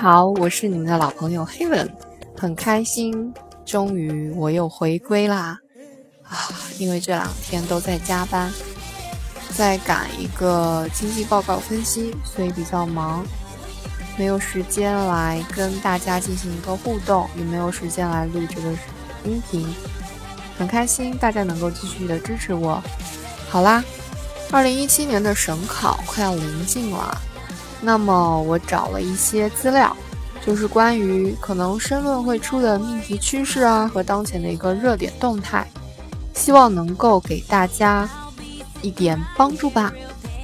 好，我是你们的老朋友 Heaven，很开心，终于我又回归啦！啊，因为这两天都在加班，在赶一个经济报告分析，所以比较忙，没有时间来跟大家进行一个互动，也没有时间来录这个音频。很开心大家能够继续的支持我。好啦，二零一七年的省考快要临近了。那么我找了一些资料，就是关于可能申论会出的命题趋势啊，和当前的一个热点动态，希望能够给大家一点帮助吧。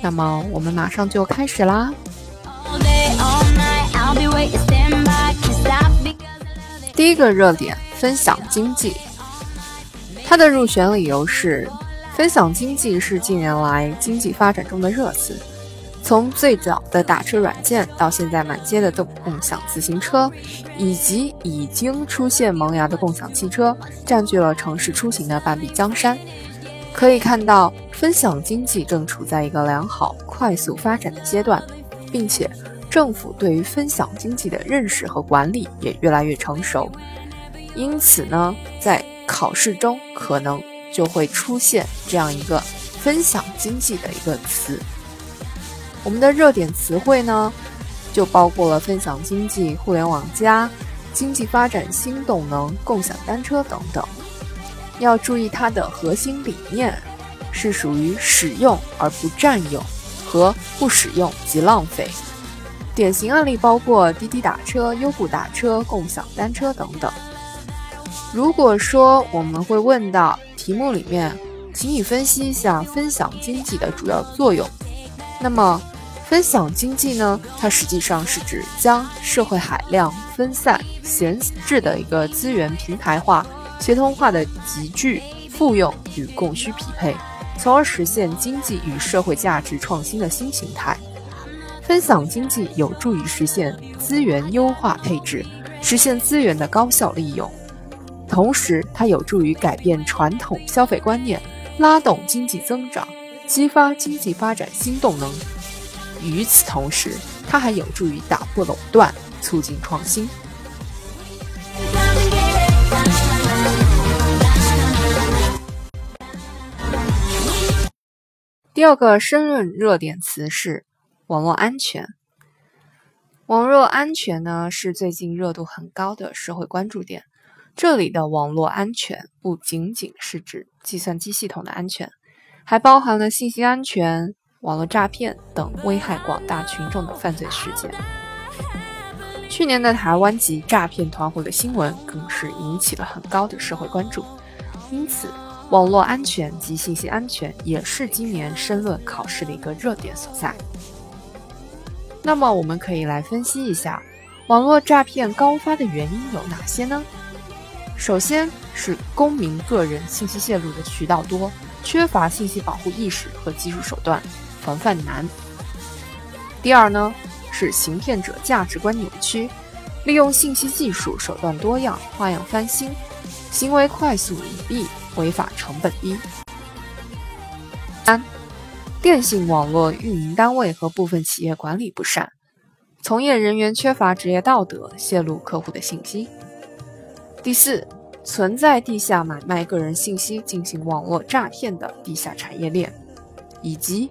那么我们马上就开始啦。第一个热点，分享经济，它的入选理由是，分享经济是近年来经济发展中的热词。从最早的打车软件，到现在满街的共共享自行车，以及已经出现萌芽的共享汽车，占据了城市出行的半壁江山。可以看到，分享经济正处在一个良好、快速发展的阶段，并且政府对于分享经济的认识和管理也越来越成熟。因此呢，在考试中可能就会出现这样一个“分享经济”的一个词。我们的热点词汇呢，就包括了分享经济、互联网加、经济发展新动能、共享单车等等。要注意它的核心理念是属于使用而不占有和不使用即浪费。典型案例包括滴滴打车、优步打车、共享单车等等。如果说我们会问到题目里面，请你分析一下分享经济的主要作用，那么。分享经济呢，它实际上是指将社会海量、分散、闲置的一个资源平台化、协同化的集聚、复用与供需匹配，从而实现经济与社会价值创新的新形态。分享经济有助于实现资源优化配置，实现资源的高效利用，同时它有助于改变传统消费观念，拉动经济增长，激发经济发展新动能。与此同时，它还有助于打破垄断，促进创新。第二个申论热点词是网络安全。网络安全呢，是最近热度很高的社会关注点。这里的网络安全不仅仅是指计算机系统的安全，还包含了信息安全。网络诈骗等危害广大群众的犯罪事件，去年的台湾籍诈骗团伙的新闻更是引起了很高的社会关注。因此，网络安全及信息安全也是今年申论考试的一个热点所在。那么，我们可以来分析一下网络诈骗高发的原因有哪些呢？首先是公民个人信息泄露的渠道多，缺乏信息保护意识和技术手段。防范难。第二呢，是行骗者价值观扭曲，利用信息技术手段多样，花样翻新，行为快速隐蔽，违法成本低。三，电信网络运营单位和部分企业管理不善，从业人员缺乏职业道德，泄露客户的信息。第四，存在地下买卖个人信息进行网络诈骗的地下产业链，以及。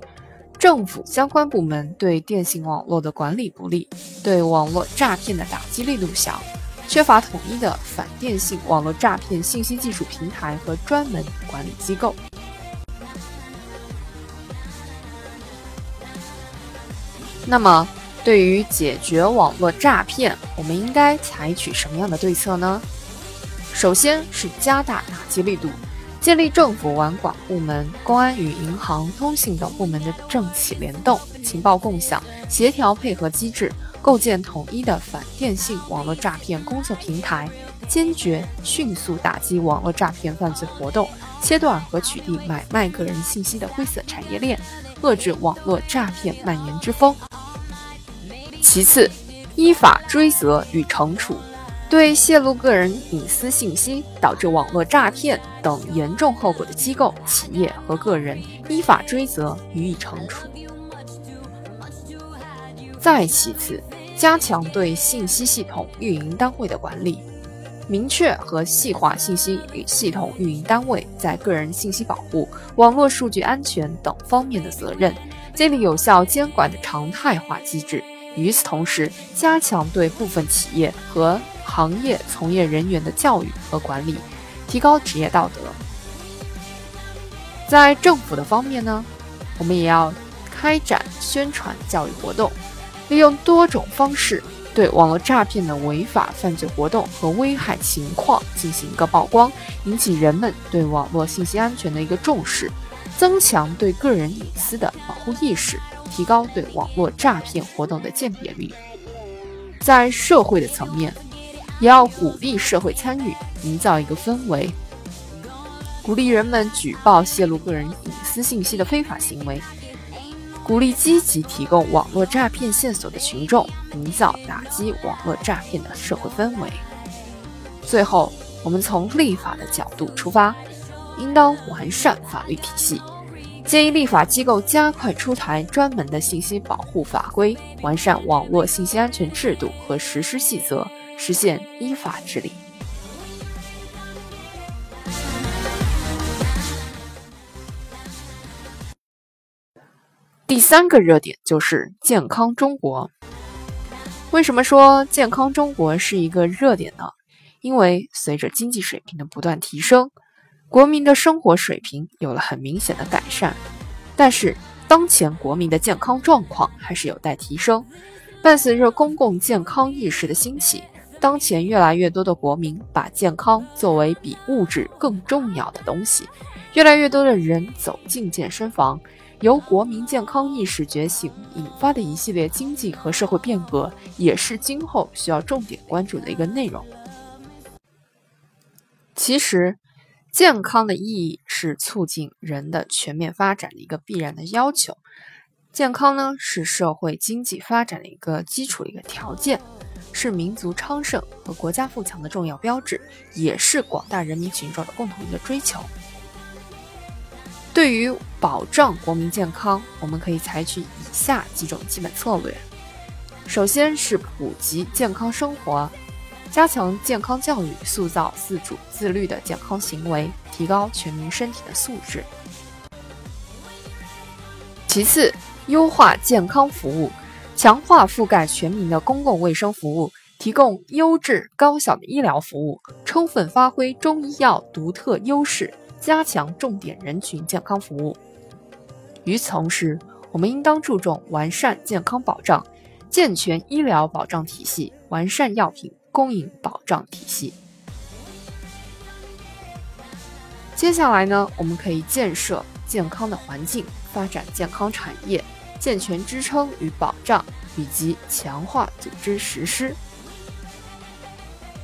政府相关部门对电信网络的管理不力，对网络诈骗的打击力度小，缺乏统一的反电信网络诈骗信息技术平台和专门管理机构。那么，对于解决网络诈骗，我们应该采取什么样的对策呢？首先是加大打击力度。建立政府网管部门、公安与银行、通信等部门的政企联动、情报共享、协调配合机制，构建统一的反电信网络诈骗工作平台，坚决迅速打击网络诈骗犯罪活动，切断和取缔买卖个人信息的灰色产业链，遏制网络诈骗蔓延之风。其次，依法追责与惩处。对泄露个人隐私信息导致网络诈骗等严重后果的机构、企业和个人，依法追责予以惩处。再其次，加强对信息系统运营单位的管理，明确和细化信息与系统运营单位在个人信息保护、网络数据安全等方面的责任，建立有效监管的常态化机制。与此同时，加强对部分企业和行业从业人员的教育和管理，提高职业道德。在政府的方面呢，我们也要开展宣传教育活动，利用多种方式对网络诈骗的违法犯罪活动和危害情况进行一个曝光，引起人们对网络信息安全的一个重视，增强对个人隐私的保护意识。提高对网络诈骗活动的鉴别率，在社会的层面，也要鼓励社会参与，营造一个氛围，鼓励人们举报泄露个人隐私信息的非法行为，鼓励积极提供网络诈骗线索的群众，营造打击网络诈骗的社会氛围。最后，我们从立法的角度出发，应当完善法律体系。建议立法机构加快出台专门的信息保护法规，完善网络信息安全制度和实施细则，实现依法治理。第三个热点就是健康中国。为什么说健康中国是一个热点呢？因为随着经济水平的不断提升。国民的生活水平有了很明显的改善，但是当前国民的健康状况还是有待提升。伴随着公共健康意识的兴起，当前越来越多的国民把健康作为比物质更重要的东西，越来越多的人走进健身房。由国民健康意识觉醒引发的一系列经济和社会变革，也是今后需要重点关注的一个内容。其实。健康的意义是促进人的全面发展的一个必然的要求。健康呢，是社会经济发展的一个基础的一个条件，是民族昌盛和国家富强的重要标志，也是广大人民群众的共同一个追求。对于保障国民健康，我们可以采取以下几种基本策略：首先是普及健康生活。加强健康教育，塑造自主自律的健康行为，提高全民身体的素质。其次，优化健康服务，强化覆盖全民的公共卫生服务，提供优质高效的医疗服务，充分发挥中医药独特优势，加强重点人群健康服务。与此同时，我们应当注重完善健康保障，健全医疗保障体系，完善药品。供应保障体系。接下来呢，我们可以建设健康的环境，发展健康产业，健全支撑与保障，以及强化组织实施。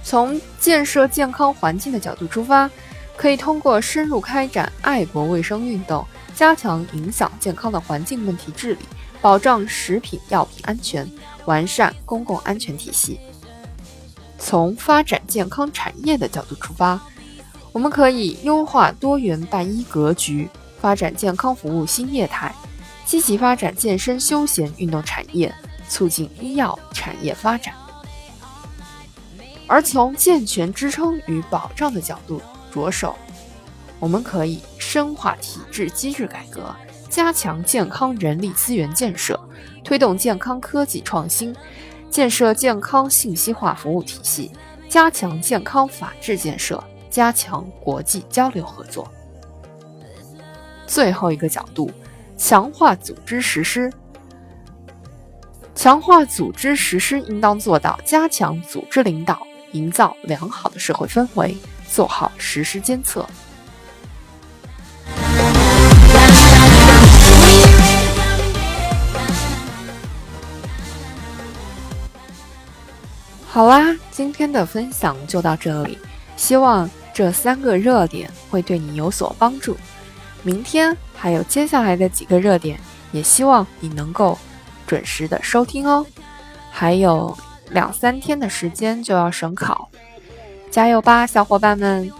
从建设健康环境的角度出发，可以通过深入开展爱国卫生运动，加强影响健康的环境问题治理，保障食品药品安全，完善公共安全体系。从发展健康产业的角度出发，我们可以优化多元办医格局，发展健康服务新业态，积极发展健身休闲运动产业，促进医药产业发展。而从健全支撑与保障的角度着手，我们可以深化体制机制改革，加强健康人力资源建设，推动健康科技创新。建设健康信息化服务体系，加强健康法治建设，加强国际交流合作。最后一个角度，强化组织实施。强化组织实施，应当做到加强组织领导，营造良好的社会氛围，做好实施监测。好啦，今天的分享就到这里。希望这三个热点会对你有所帮助。明天还有接下来的几个热点，也希望你能够准时的收听哦。还有两三天的时间就要省考，加油吧，小伙伴们！